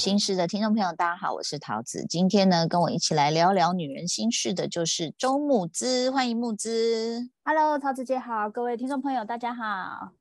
心事的听众朋友，大家好，我是桃子。今天呢，跟我一起来聊聊女人心事的，就是周木之。欢迎木之。Hello，桃子姐好，各位听众朋友，大家好。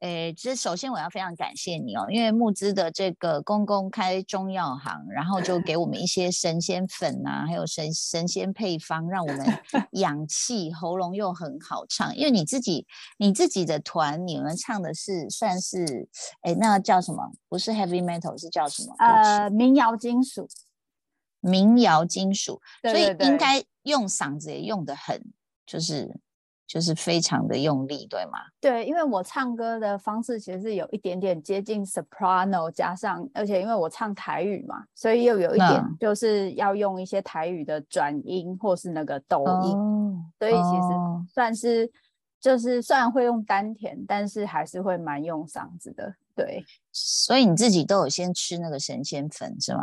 诶，其实首先我要非常感谢你哦，因为木资的这个公公开中药行，然后就给我们一些神仙粉啊，还有神神仙配方，让我们 养气，喉咙又很好唱。因为你自己你自己的团，你们唱的是算是诶，那叫什么？不是 heavy metal，是叫什么？呃，民谣金属。民谣金属，所以应该用嗓子也用的很，就是。就是非常的用力，对吗？对，因为我唱歌的方式其实是有一点点接近 soprano，加上而且因为我唱台语嘛，所以又有一点就是要用一些台语的转音或是那个抖音，所以其实算是就是虽然会用丹田，但是还是会蛮用嗓子的。对，所以你自己都有先吃那个神仙粉是吗？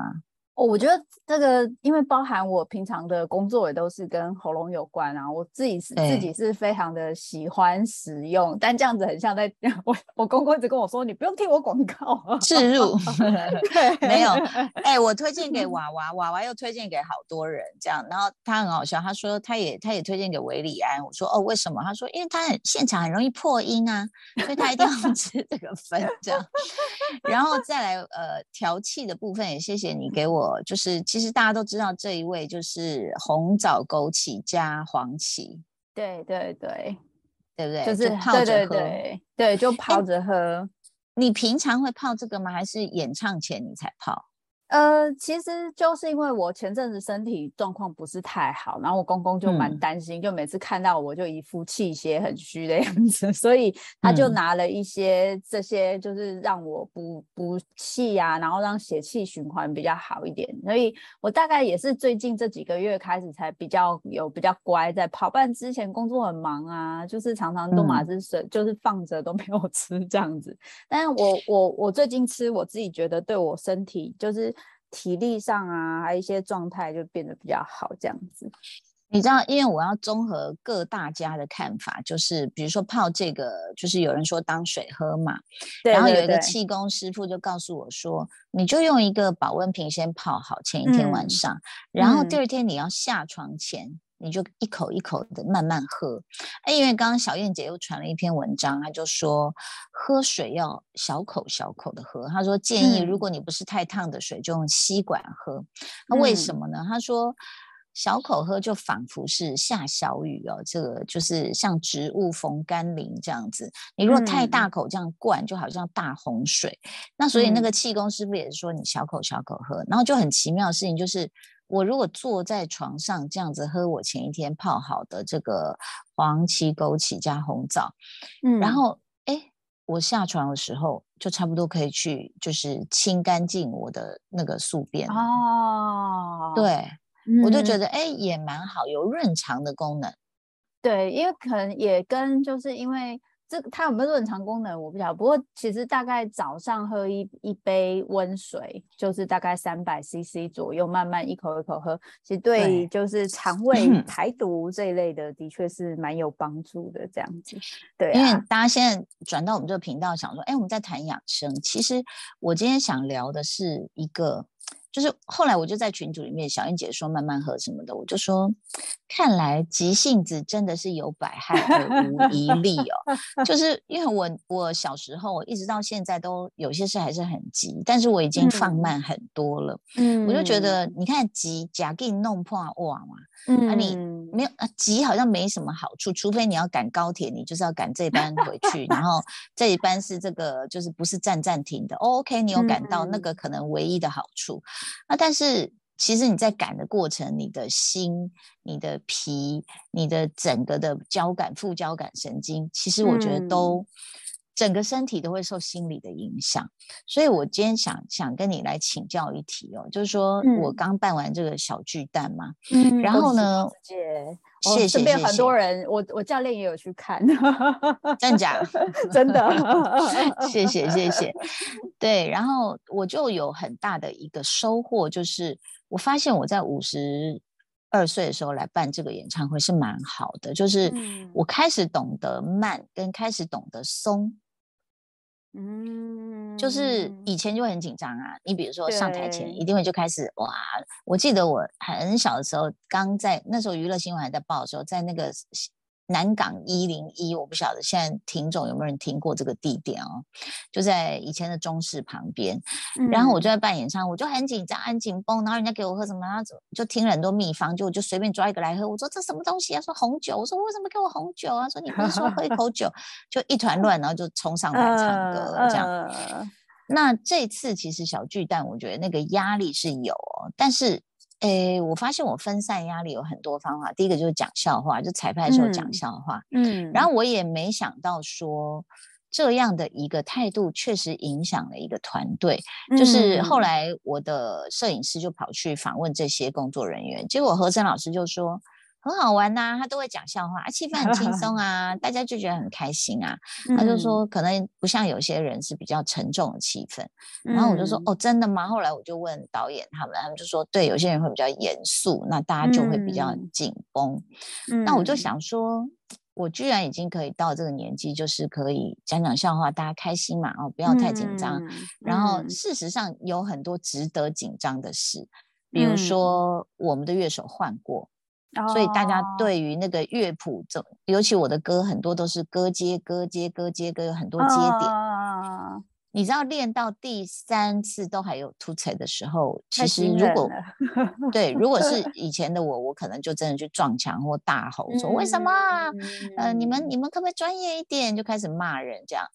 我觉得这个，因为包含我平常的工作也都是跟喉咙有关啊，我自己是自己是非常的喜欢使用，但这样子很像在 我我公公一直跟我说，你不用听我广告，置入，没有，哎，我推荐给 娃娃，娃娃又推荐给好多人，这样，然后他很好笑，他说他也他也推荐给维里安，我说哦为什么？他说因为他很现场很容易破音啊，所以他一定要吃这个粉，这样，然后再来呃调气的部分也谢谢你给我。就是，其实大家都知道这一位就是红枣枸杞加黄芪，对对对，对不对？就是泡着喝，对，就泡着喝。你平常会泡这个吗？还是演唱前你才泡？呃，其实就是因为我前阵子身体状况不是太好，然后我公公就蛮担心，就每次看到我就一副气血很虚的样子，所以他就拿了一些这些，就是让我补补气啊，然后让血气循环比较好一点。所以我大概也是最近这几个月开始才比较有比较乖在跑，不然之前工作很忙啊，就是常常都马是水就是放着都没有吃这样子。但是我我我最近吃，我自己觉得对我身体就是。体力上啊，还有一些状态就变得比较好，这样子。你知道，因为我要综合各大家的看法，就是比如说泡这个，就是有人说当水喝嘛，然后有一个气功师傅就告诉我说，你就用一个保温瓶先泡好，前一天晚上，然后第二天你要下床前。你就一口一口的慢慢喝，哎，因为刚刚小燕姐又传了一篇文章，她就说喝水要小口小口的喝。她说建议如果你不是太烫的水，就用吸管喝。那为什么呢？她说小口喝就仿佛是下小雨哦，这个就是像植物逢甘霖这样子。你如果太大口这样灌，就好像大洪水。那所以那个气功师傅也是说你小口小口喝，然后就很奇妙的事情就是。我如果坐在床上这样子喝我前一天泡好的这个黄芪、枸杞加红枣，嗯，然后哎，我下床的时候就差不多可以去就是清干净我的那个宿便哦，对，我就觉得哎也蛮好，有润肠的功能。对，因为可能也跟就是因为。这个它有没有润肠功能我不晓得，不过其实大概早上喝一一杯温水，就是大概三百 CC 左右，慢慢一口一口喝，其实对就是肠胃排毒这一类的，的确是蛮有帮助的。这样子，对，因为大家现在转到我们这个频道，想说，哎，我们在谈养生，其实我今天想聊的是一个。就是后来我就在群组里面，小燕姐说慢慢喝什么的，我就说，看来急性子真的是有百害而无一利哦。就是因为我我小时候一直到现在都有些事还是很急，但是我已经放慢很多了。嗯，我就觉得你看急假给你弄破哇嘛。嗯，啊，你没有啊，急好像没什么好处，除非你要赶高铁，你就是要赶这班回去，然后 这一班是这个就是不是站站停的，OK，你有赶到那个可能唯一的好处。那但是其实你在赶的过程，你的心、你的脾、你的整个的交感、副交感神经，其实我觉得都。整个身体都会受心理的影响，所以我今天想想跟你来请教一题哦，就是说我刚办完这个小巨蛋嘛，嗯，然后呢，谢谢，身边很多。人，我我教练也有去看，真假？真的，谢谢谢谢，对，然后我就有很大的一个收获，就是我发现我在五十二岁的时候来办这个演唱会是蛮好的，就是我开始懂得慢，跟开始懂得松。嗯，就是以前就很紧张啊。你比如说上台前，一定会就开始哇！我记得我很小的时候，刚在那时候娱乐新闻还在报的时候，在那个。南港一零一，我不晓得现在听众有没有人听过这个地点哦，就在以前的中式旁边。然后我就在办演唱会，我就很紧张、很紧绷。然后人家给我喝什么，然后就听了很多秘方，就我就随便抓一个来喝。我说这什么东西啊？说红酒。我说为什么给我红酒啊？说你不是说喝一口酒，就一团乱，然后就冲上来唱歌这样。那这次其实小巨蛋，我觉得那个压力是有，但是。诶，我发现我分散压力有很多方法。第一个就是讲笑话，就彩排的时候讲笑话。嗯，然后我也没想到说这样的一个态度确实影响了一个团队。就是后来我的摄影师就跑去访问这些工作人员，结果何晨老师就说。很好玩呐，他都会讲笑话，啊，气氛很轻松 啊，大家就觉得很开心啊。他就说，可能不像有些人是比较沉重的气氛。然后我就说，哦，真的吗？后来我就问导演他们，他们就说，对，有些人会比较严肃，那大家就会比较紧绷。那我就想说，我居然已经可以到这个年纪，就是可以讲讲笑话，大家开心嘛，哦，不要太紧张。然后事实上有很多值得紧张的事，比如说我们的乐手换过。所以大家对于那个乐谱，这尤其我的歌很多都是歌接歌接歌接歌，有很多接点。你知道练到第三次都还有突彩的时候，其实如果 对，如果是以前的我，我可能就真的去撞墙或大吼说为什么？呃，你们你们可不可以专业一点？就开始骂人这样。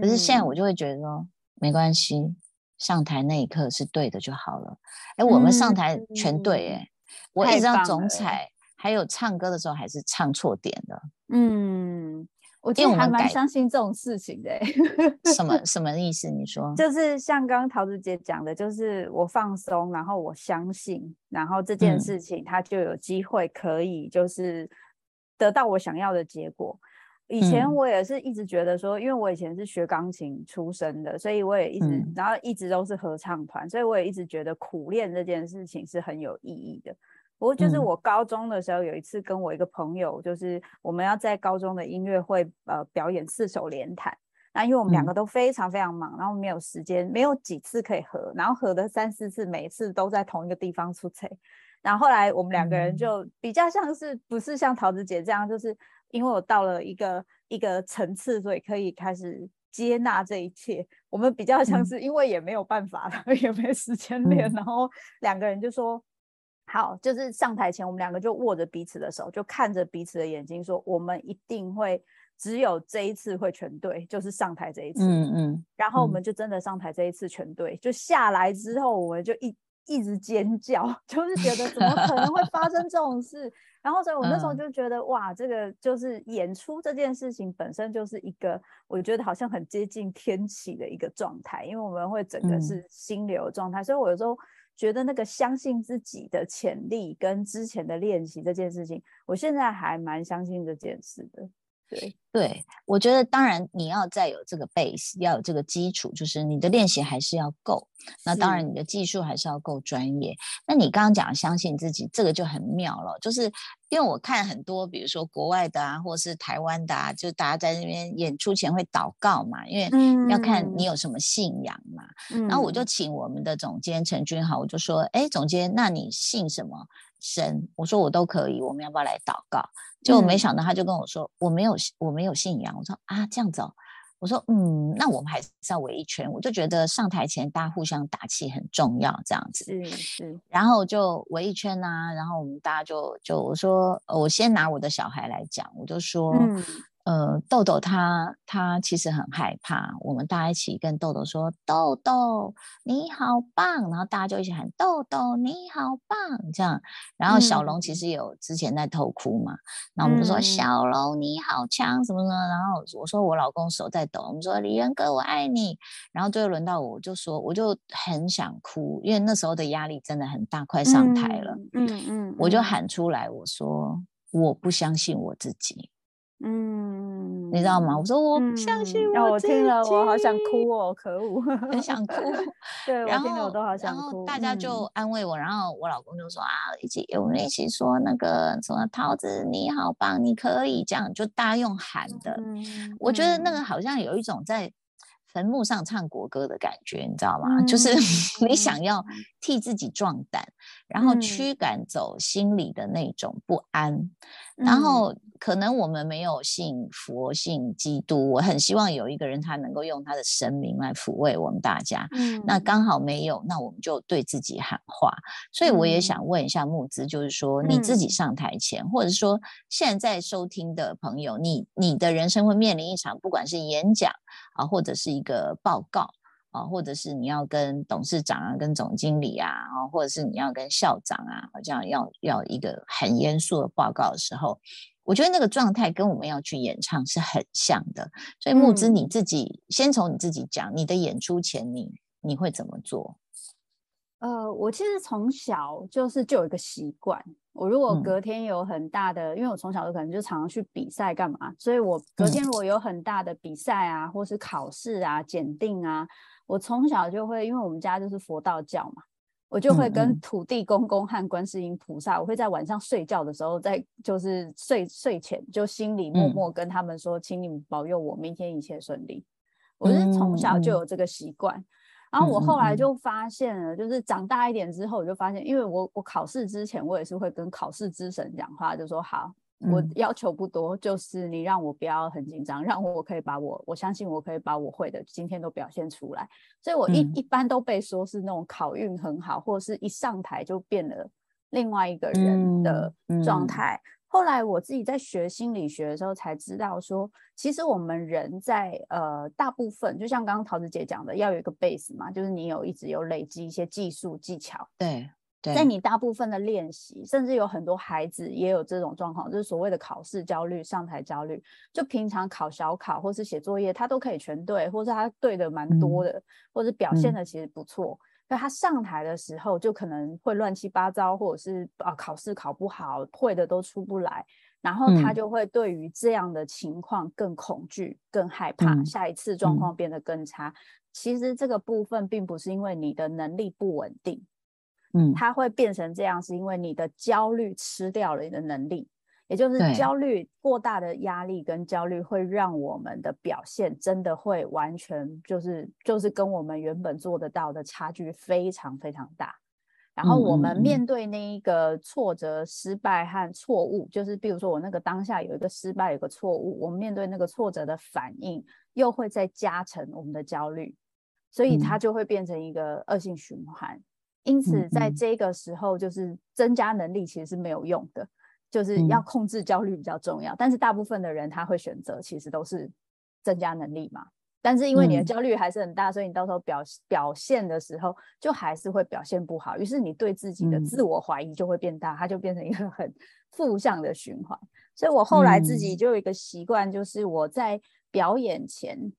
可是现在我就会觉得说没关系，上台那一刻是对的就好了。哎，我们上台全对，哎，我一直要总彩。还有唱歌的时候还是唱错点的，嗯，我其实还蛮相信这种事情的。什么什么意思？你说就是像刚刚桃子姐讲的，就是我放松，然后我相信，然后这件事情它就有机会可以就是得到我想要的结果。以前我也是一直觉得说，因为我以前是学钢琴出身的，所以我也一直，然后一直都是合唱团，所以我也一直觉得苦练这件事情是很有意义的。不过就是我高中的时候有一次跟我一个朋友，就是我们要在高中的音乐会呃表演四手联弹，那因为我们两个都非常非常忙，然后没有时间，没有几次可以合，然后合的三四次，每次都在同一个地方出差，然后后来我们两个人就比较像是不是像桃子姐这样，就是因为我到了一个一个层次，所以可以开始接纳这一切，我们比较像是因为也没有办法了，也没时间练，然后两个人就说。好，就是上台前，我们两个就握着彼此的手，就看着彼此的眼睛，说我们一定会只有这一次会全对，就是上台这一次。嗯嗯。然后我们就真的上台这一次全对，就下来之后，我们就一一直尖叫，就是觉得怎么可能会发生这种事？然后所以我那时候就觉得，哇，这个就是演出这件事情本身就是一个，我觉得好像很接近天启的一个状态，因为我们会整个是心流状态，所以我有时候。觉得那个相信自己的潜力跟之前的练习这件事情，我现在还蛮相信这件事的。对对，我觉得当然你要再有这个 base，要有这个基础，就是你的练习还是要够。那当然你的技术还是要够专业。那你刚刚讲相信自己，这个就很妙了。就是因为我看很多，比如说国外的啊，或是台湾的啊，就大家在那边演出前会祷告嘛，因为要看你有什么信仰嘛。然后我就请我们的总监陈君豪，我就说：“哎，总监，那你信什么神？”我说：“我都可以，我们要不要来祷告？”就没想到，他就跟我说：“我没有，我没有信仰。”我说：“啊，这样子哦。”我说：“嗯，那我们还是要围一圈。”我就觉得上台前大家互相打气很重要，这样子。是是。然后就围一圈啊，然后我们大家就就我说，我先拿我的小孩来讲，我就说。呃，豆豆他他其实很害怕，我们大家一起跟豆豆说：“豆豆你好棒！”然后大家就一起喊：“豆豆你好棒！”这样，然后小龙其实有之前在偷哭嘛，那我们就说：“小龙你好强！”什么什么，然后我说我老公手在抖，我们说：“李元哥我爱你。”然后最后轮到我，就说我就很想哭，因为那时候的压力真的很大，快上台了。嗯嗯，我就喊出来，我说：“我不相信我自己。”嗯，你知道吗？我说我不相信我我听了，我好想哭哦，可恶，很想哭。对，我听了我都好想哭。大家就安慰我，然后我老公就说啊，一起我们一起说那个什么桃子你好棒，你可以这样，就大家用喊的。我觉得那个好像有一种在。坟墓上唱国歌的感觉，你知道吗？就是 你想要替自己壮胆，然后驱赶走心里的那种不安，然后。可能我们没有信佛、信基督，我很希望有一个人他能够用他的神明来抚慰我们大家。嗯，那刚好没有，那我们就对自己喊话。所以我也想问一下木子，就是说你自己上台前，或者说现在收听的朋友，你你的人生会面临一场，不管是演讲啊，或者是一个报告啊，或者是你要跟董事长啊、跟总经理啊，啊，或者是你要跟校长啊，这样要要一个很严肃的报告的时候。我觉得那个状态跟我们要去演唱是很像的，所以木之你自己先从你自己讲，你的演出前你你会怎么做？呃，我其实从小就是就有一个习惯，我如果隔天有很大的，因为我从小就可能就常常去比赛干嘛，所以我隔天如果有很大的比赛啊，或是考试啊、检定啊，我从小就会，因为我们家就是佛道教嘛。我就会跟土地公公和观世音菩萨，我会在晚上睡觉的时候，在就是睡睡前就心里默默跟他们说，请你们保佑我明天一切顺利。我是从小就有这个习惯，然后我后来就发现了，就是长大一点之后，我就发现，因为我我考试之前，我也是会跟考试之神讲话，就说好。我要求不多，就是你让我不要很紧张，让我可以把我，我相信我可以把我会的今天都表现出来。所以我一一般都被说是那种考运很好，或者是一上台就变了另外一个人的状态。后来我自己在学心理学的时候才知道，说其实我们人在呃大部分，就像刚刚桃子姐讲的，要有一个 base 嘛，就是你有一直有累积一些技术技巧。对。在你大部分的练习，甚至有很多孩子也有这种状况，就是所谓的考试焦虑、上台焦虑。就平常考小考或是写作业，他都可以全对，或是他对的蛮多的，或者表现的其实不错。可他上台的时候，就可能会乱七八糟，或者是啊考试考不好，会的都出不来，然后他就会对于这样的情况更恐惧、更害怕，下一次状况变得更差。其实这个部分并不是因为你的能力不稳定。嗯，它会变成这样，是因为你的焦虑吃掉了你的能力，也就是焦虑过大的压力跟焦虑会让我们的表现真的会完全就是就是跟我们原本做得到的差距非常非常大。然后我们面对那一个挫折、失败和错误，就是比如说我那个当下有一个失败、有个错误，我们面对那个挫折的反应又会再加成我们的焦虑，所以它就会变成一个恶性循环。因此，在这个时候，就是增加能力其实是没有用的，就是要控制焦虑比较重要。但是大部分的人他会选择，其实都是增加能力嘛。但是因为你的焦虑还是很大，所以你到时候表表现的时候，就还是会表现不好。于是你对自己的自我怀疑就会变大，它就变成一个很负向的循环。所以我后来自己就有一个习惯，就是我在表演前。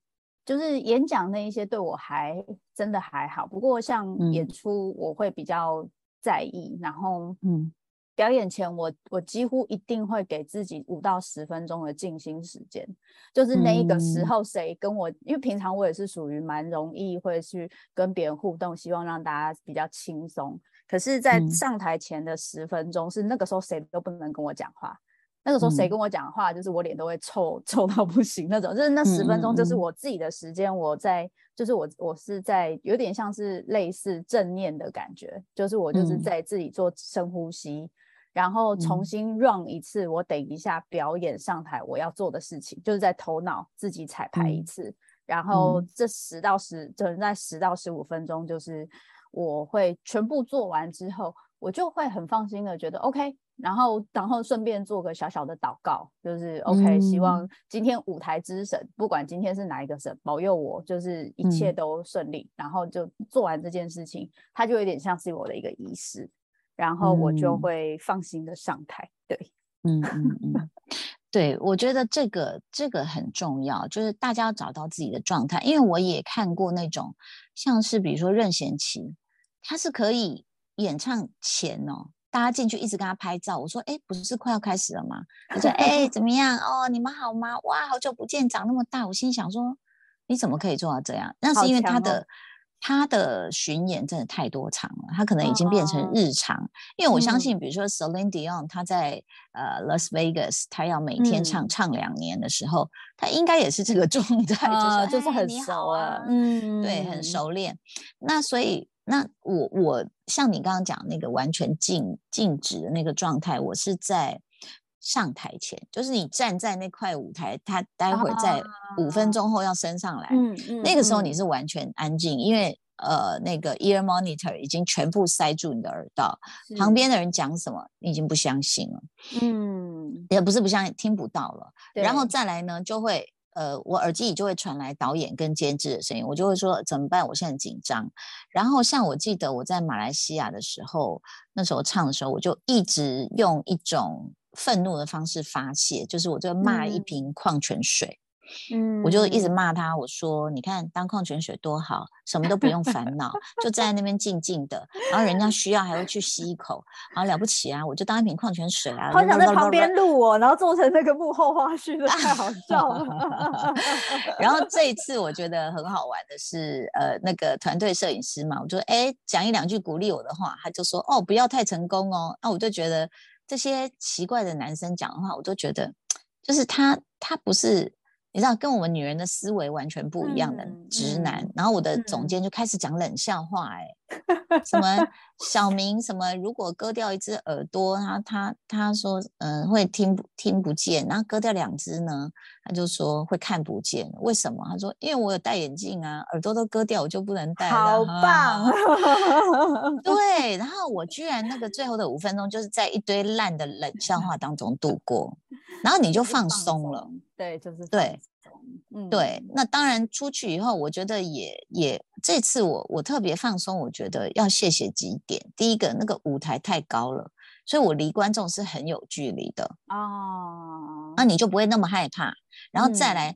就是演讲那一些对我还真的还好，不过像演出我会比较在意。然后，嗯，表演前我我几乎一定会给自己五到十分钟的静心时间。就是那一个时候，谁跟我，因为平常我也是属于蛮容易会去跟别人互动，希望让大家比较轻松。可是，在上台前的十分钟，是那个时候谁都不能跟我讲话。那个时候谁跟我讲话，就是我脸都会臭臭到不行那种。就是那十分钟，就是我自己的时间，我在，就是我我是在有点像是类似正念的感觉，就是我就是在自己做深呼吸，然后重新 run 一次，我等一下表演上台我要做的事情，就是在头脑自己彩排一次，然后这十到十，就是在十到十五分钟，就是我会全部做完之后，我就会很放心的觉得 OK。然后，然后顺便做个小小的祷告，就是 OK，希望今天舞台之神，不管今天是哪一个神，保佑我，就是一切都顺利。然后就做完这件事情，它就有点像是我的一个仪式，然后我就会放心的上台。对，嗯嗯嗯，对，我觉得这个这个很重要，就是大家要找到自己的状态。因为我也看过那种，像是比如说任贤齐，他是可以演唱前哦。大家进去一直跟他拍照，我说：“哎，不是快要开始了吗？”他说：“哎，怎么样？哦，你们好吗？哇，好久不见，长那么大。”我心想说：“你怎么可以做到这样？”那是因为他的他的巡演真的太多场了，他可能已经变成日常。因为我相信，比如说 Celine Dion，他在呃 Las Vegas，他要每天唱唱两年的时候，他应该也是这个状态，就是就是很熟了，嗯，对，很熟练。那所以，那我我像你刚刚讲那个完全静静止的那个状态，我是在。上台前，就是你站在那块舞台，他待会儿在五分钟后要升上来，嗯嗯，那个时候你是完全安静，因为呃那个 ear monitor 已经全部塞住你的耳道，旁边的人讲什么你已经不相信了，嗯，也不是不相信，听不到了，然后再来呢，就会呃我耳机里就会传来导演跟监制的声音，我就会说怎么办？我现在很紧张。然后像我记得我在马来西亚的时候，那时候唱的时候，我就一直用一种。愤怒的方式发泄，就是我就骂一瓶矿泉水，嗯，我就一直骂他，我说你看当矿泉水多好，什么都不用烦恼，就站在那边静静的，然后人家需要还会去吸一口，好了不起啊，我就当一瓶矿泉水啊。好想在旁边录我，然后做成那个幕后花絮，太好笑了。然后这一次我觉得很好玩的是，呃，那个团队摄影师嘛，我就说哎讲一两句鼓励我的话，他就说哦不要太成功哦，那我就觉得。这些奇怪的男生讲的话，我都觉得，就是他，他不是。你知道跟我们女人的思维完全不一样的直男，然后我的总监就开始讲冷笑话，哎，什么 小明什么，如果割掉一只耳朵，他他他说，嗯，会听不听不见，然后割掉两只呢，他就说会看不见，为什么？他说因为我有戴眼镜啊，耳朵都割掉，我就不能戴了。好棒，对，然后我居然那个最后的五分钟就是在一堆烂的冷笑话当中度过。然后你就放松了，对，就是对，嗯，对。那当然出去以后，我觉得也也这次我我特别放松，我觉得要谢谢几点。第一个，那个舞台太高了，所以我离观众是很有距离的哦。那你就不会那么害怕。然后再来，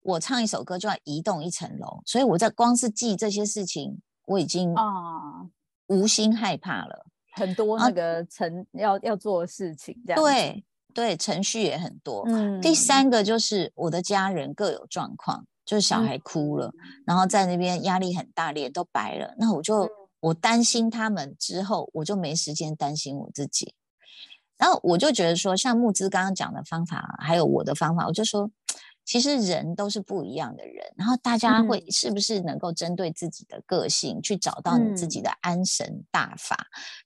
我唱一首歌就要移动一层楼，所以我在光是记这些事情，我已经啊无心害怕了。很多那个成要要做的事情，这样对。对，程序也很多。嗯，第三个就是我的家人各有状况，就是小孩哭了，然后在那边压力很大，脸都白了。那我就我担心他们之后，我就没时间担心我自己。然后我就觉得说，像木之刚刚讲的方法，还有我的方法，我就说。其实人都是不一样的人，然后大家会是不是能够针对自己的个性去找到你自己的安神大法？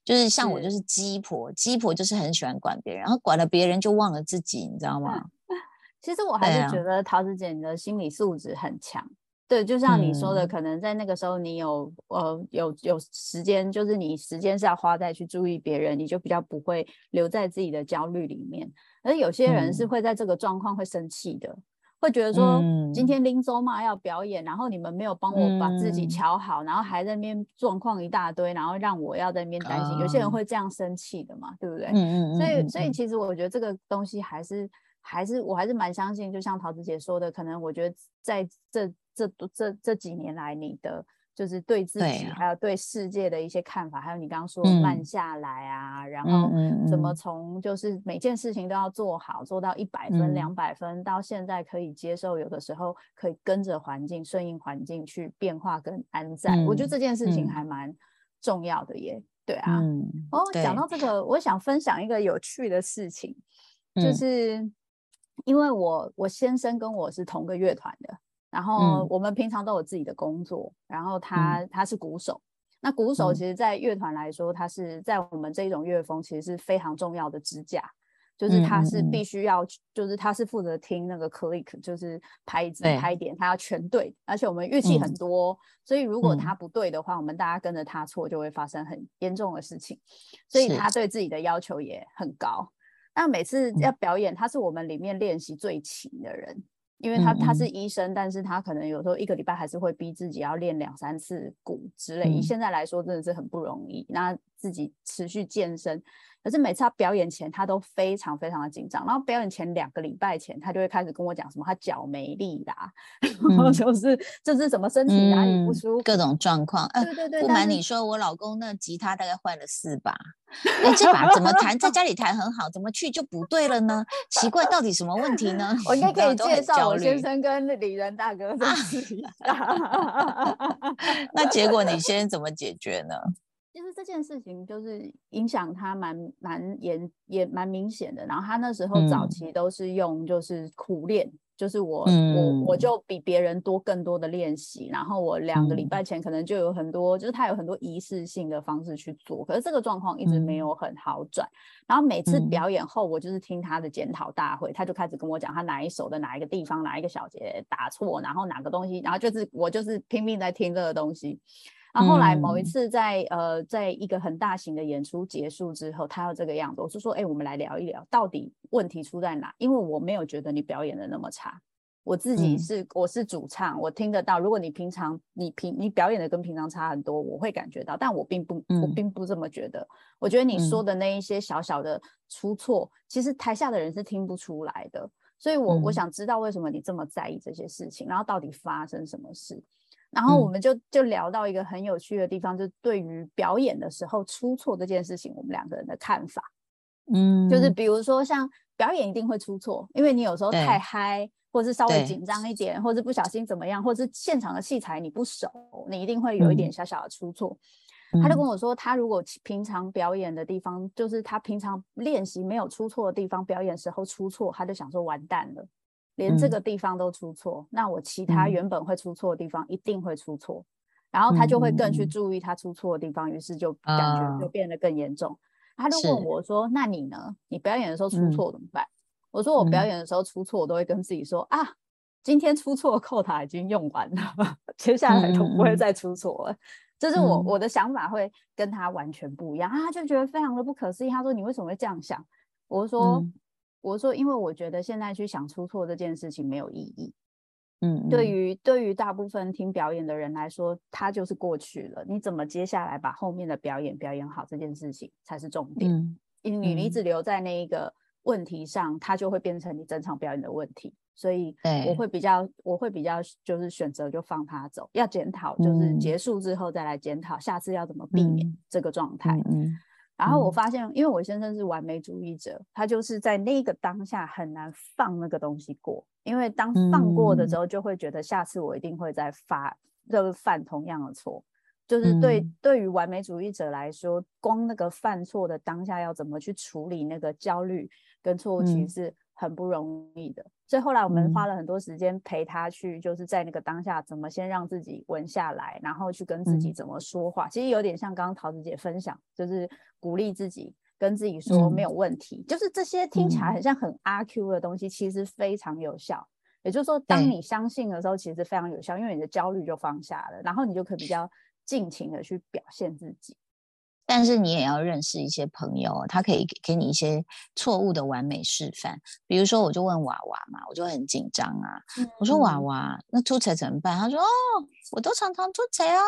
就是像我就是鸡婆，鸡婆就是很喜欢管别人，然后管了别人就忘了自己，你知道吗？其实我还是觉得桃子姐你的心理素质很强。对，就像你说的，可能在那个时候你有呃有有时间，就是你时间是要花在去注意别人，你就比较不会留在自己的焦虑里面。而有些人是会在这个状况会生气的。会觉得说，今天林州嘛要表演，然后你们没有帮我把自己调好，然后还在那边状况一大堆，然后让我要在那边担心。有些人会这样生气的嘛，对不对？嗯嗯所以，所以其实我觉得这个东西还是还是我还是蛮相信，就像桃子姐说的，可能我觉得在这这这这几年来，你的。就是对自己，还有对世界的一些看法，还有你刚刚说慢下来啊，然后怎么从就是每件事情都要做好，做到一百分、两百分，到现在可以接受，有的时候可以跟着环境、顺应环境去变化跟安在。我觉得这件事情还蛮重要的耶。对啊，哦，讲到这个，我想分享一个有趣的事情，就是因为我我先生跟我是同个乐团的。然后我们平常都有自己的工作，然后他他是鼓手，那鼓手其实，在乐团来说，他是在我们这一种乐风，其实是非常重要的支架，就是他是必须要，就是他是负责听那个 click，就是拍子拍点，他要全对，而且我们乐器很多，所以如果他不对的话，我们大家跟着他错，就会发生很严重的事情，所以他对自己的要求也很高。那每次要表演，他是我们里面练习最勤的人。因为他他是医生，但是他可能有时候一个礼拜还是会逼自己要练两三次鼓之类。以现在来说，真的是很不容易。那自己持续健身。可是每次他表演前，他都非常非常的紧张。然后表演前两个礼拜前，他就会开始跟我讲什么他脚没力啦，然后就是就是什么身体哪里不舒服，各种状况。对对对，不瞒你说，我老公那吉他大概换了四把，哎，这把怎么弹？在家里弹很好，怎么去就不对了呢？奇怪，到底什么问题呢？我应该可以介绍我先生跟李仁大哥认识一下。那结果你先怎么解决呢？其实这件事情就是影响他蛮蛮严也蛮明显的。然后他那时候早期都是用就是苦练，就是我我我就比别人多更多的练习。然后我两个礼拜前可能就有很多，就是他有很多仪式性的方式去做。可是这个状况一直没有很好转。然后每次表演后，我就是听他的检讨大会，他就开始跟我讲他哪一首的哪一个地方哪一个小节打错，然后哪个东西，然后就是我就是拼命在听这个东西。然后后来某一次在呃，在一个很大型的演出结束之后，他要这个样子，我是说，哎，我们来聊一聊，到底问题出在哪？因为我没有觉得你表演的那么差，我自己是我是主唱，我听得到。如果你平常你平你表演的跟平常差很多，我会感觉到，但我并不我并不这么觉得。我觉得你说的那一些小小的出错，其实台下的人是听不出来的。所以我我想知道为什么你这么在意这些事情，然后到底发生什么事？然后我们就就聊到一个很有趣的地方，就对于表演的时候出错这件事情，我们两个人的看法，嗯，就是比如说像表演一定会出错，因为你有时候太嗨，或是稍微紧张一点，或是不小心怎么样，或是现场的器材你不熟，你一定会有一点小小的出错。他就跟我说，他如果平常表演的地方，就是他平常练习没有出错的地方，表演时候出错，他就想说完蛋了。连这个地方都出错，那我其他原本会出错的地方一定会出错，然后他就会更去注意他出错的地方，于是就感觉就变得更严重。他就问我说：“那你呢？你表演的时候出错怎么办？”我说：“我表演的时候出错，我都会跟自己说啊，今天出错的扣塔已经用完了，接下来都不会再出错了。”就是我我的想法会跟他完全不一样，他就觉得非常的不可思议。他说：“你为什么会这样想？”我说。我说，因为我觉得现在去想出错这件事情没有意义。嗯，对于对于大部分听表演的人来说，它就是过去了。你怎么接下来把后面的表演表演好这件事情才是重点。嗯，你你一直留在那一个问题上，它就会变成你整场表演的问题。所以我会比较，我会比较就是选择就放他走。要检讨，就是结束之后再来检讨，下次要怎么避免这个状态。嗯。然后我发现，因为我先生是完美主义者，他就是在那个当下很难放那个东西过，因为当放过的时候，就会觉得下次我一定会再发，就是犯同样的错。就是对对于完美主义者来说，光那个犯错的当下要怎么去处理那个焦虑跟错误，其实是很不容易的。所以后来我们花了很多时间陪他去，就是在那个当下怎么先让自己稳下来，然后去跟自己怎么说话。其实有点像刚刚桃子姐分享，就是鼓励自己，跟自己说没有问题。就是这些听起来很像很阿 Q 的东西，其实非常有效。也就是说，当你相信的时候，其实非常有效，因为你的焦虑就放下了，然后你就可以比较尽情的去表现自己。但是你也要认识一些朋友，他可以给你一些错误的完美示范。比如说，我就问娃娃嘛，我就很紧张啊。我说娃娃，那突锤怎么办？他说哦，我都常常突锤啊。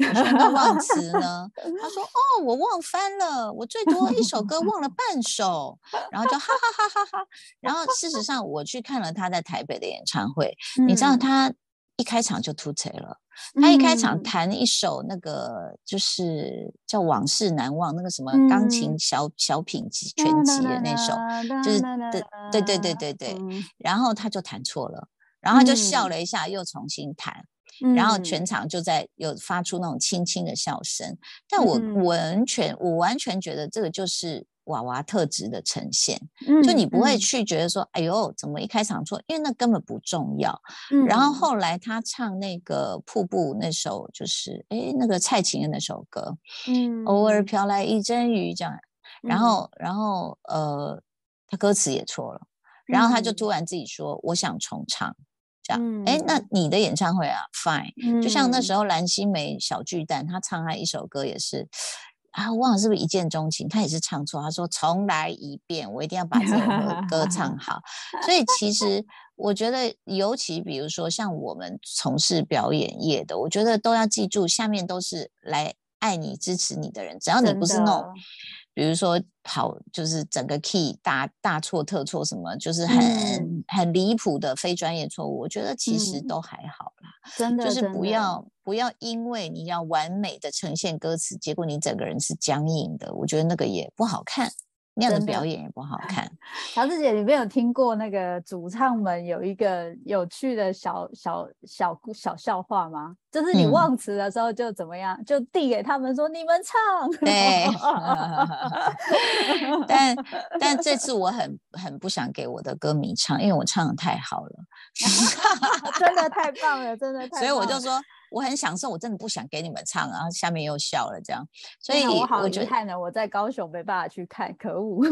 我说那忘词呢？他说哦，我忘翻了，我最多一首歌忘了半首，然后就哈哈哈哈哈。然后事实上，我去看了他在台北的演唱会，你知道他一开场就突锤了。他一开场弹一首那个就是叫《往事难忘》，那个什么钢琴小小品集全集的那首，就是对对对对对对，然后他就弹错了，然后他就笑了一下，又重新弹，然后全场就在有发出那种轻轻的笑声，但我完全我完全觉得这个就是。娃娃特质的呈现，就你不会去觉得说，哎呦，怎么一开场错？因为那根本不重要。然后后来他唱那个瀑布那首，就是哎，那个蔡琴的那首歌，嗯，偶尔飘来一阵雨这样。然后，然后呃，他歌词也错了，然后他就突然自己说，我想重唱这样。哎，那你的演唱会啊，fine。就像那时候蓝心湄小巨蛋，他唱他一首歌也是。啊，忘了是不是一见钟情？他也是唱错，他说重来一遍，我一定要把这首歌唱 好。所以其实我觉得，尤其比如说像我们从事表演业的，我觉得都要记住，下面都是来爱你、支持你的人，只要你不是那种。比如说跑就是整个 key 大大错特错什么，就是很很离谱的非专业错误，我觉得其实都还好啦。真的，就是不要不要因为你要完美的呈现歌词，结果你整个人是僵硬的，我觉得那个也不好看。那样的表演也不好看。桃子姐，你没有听过那个主唱们有一个有趣的小小小小笑话吗？就是你忘词的时候就怎么样，就递给他们说你们唱。对。但但这次我很很不想给我的歌迷唱，因为我唱的太好了。真的太棒了，真的太。所以我就说。我很享受，我真的不想给你们唱，然后下面又笑了，这样，所以我好遗憾呢，我在高雄没办法去看，可恶。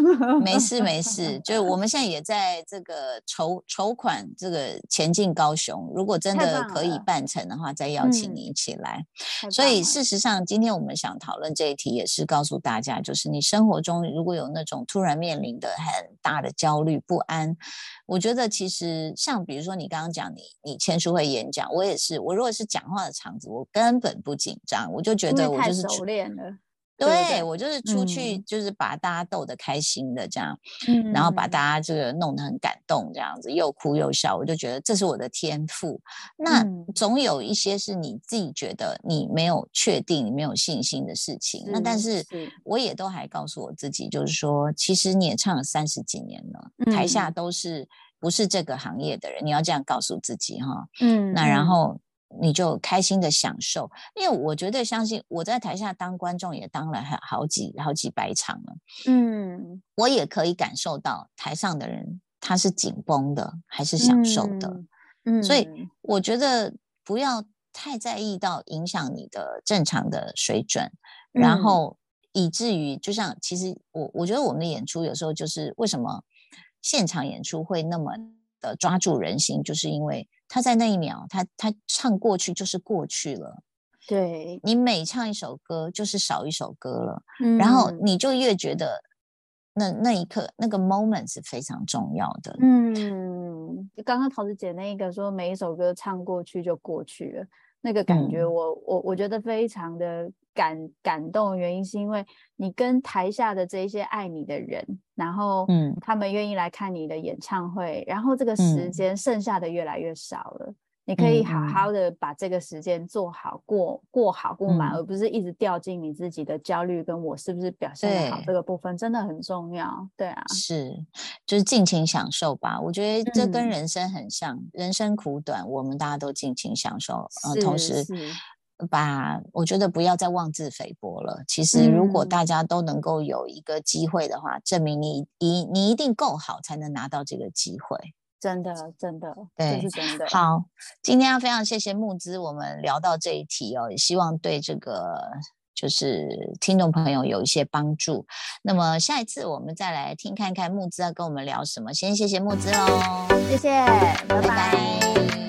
没事没事，就是我们现在也在这个筹筹款，这个前进高雄，如果真的可以办成的话，再邀请你一起来。所以事实上，今天我们想讨论这一题，也是告诉大家，就是你生活中如果有那种突然面临的很大的焦虑不安，我觉得其实像比如说你刚刚讲你你签书会演讲，我也是，我如果是讲话。场子我根本不紧张，我就觉得我就是熟练了。对我就是出去就是把大家逗得开心的这样，然后把大家这个弄得很感动这样子，又哭又笑，我就觉得这是我的天赋。那总有一些是你自己觉得你没有确定、你没有信心的事情。那但是我也都还告诉我自己，就是说，其实你也唱了三十几年了，台下都是不是这个行业的人，你要这样告诉自己哈。嗯，那然后。你就开心的享受，因为我绝对相信我在台下当观众也当了好好几好几百场了，嗯，我也可以感受到台上的人他是紧绷的还是享受的，嗯，所以。我觉得不要太在意到影响你的正常的水准，然后以至于就像其实我我觉得我们的演出有时候就是为什么现场演出会那么的抓住人心，就是因为。他在那一秒，他他唱过去就是过去了。对你每唱一首歌，就是少一首歌了。嗯，然后你就越觉得那那一刻那个 moment 是非常重要的。嗯，刚刚桃子姐那一个说，每一首歌唱过去就过去了，那个感觉，我我我觉得非常的。感感动。原因是因为你跟台下的这些爱你的人，然后嗯，他们愿意来看你的演唱会，然后这个时间剩下的越来越少了，你可以好好的把这个时间做好过过好过满，而不是一直掉进你自己的焦虑跟我是不是表现的好这个部分真的很重要，对啊，是就是尽情享受吧，我觉得这跟人生很像，人生苦短，我们大家都尽情享受，呃，同时。把我觉得不要再妄自菲薄了。其实，如果大家都能够有一个机会的话，证明你一你一定够好，才能拿到这个机会。真的，真的，对，是真的。好，今天要非常谢谢木之，我们聊到这一题哦，也希望对这个就是听众朋友有一些帮助。那么下一次我们再来听看看木之要跟我们聊什么。先谢谢木之喽，谢谢，拜拜。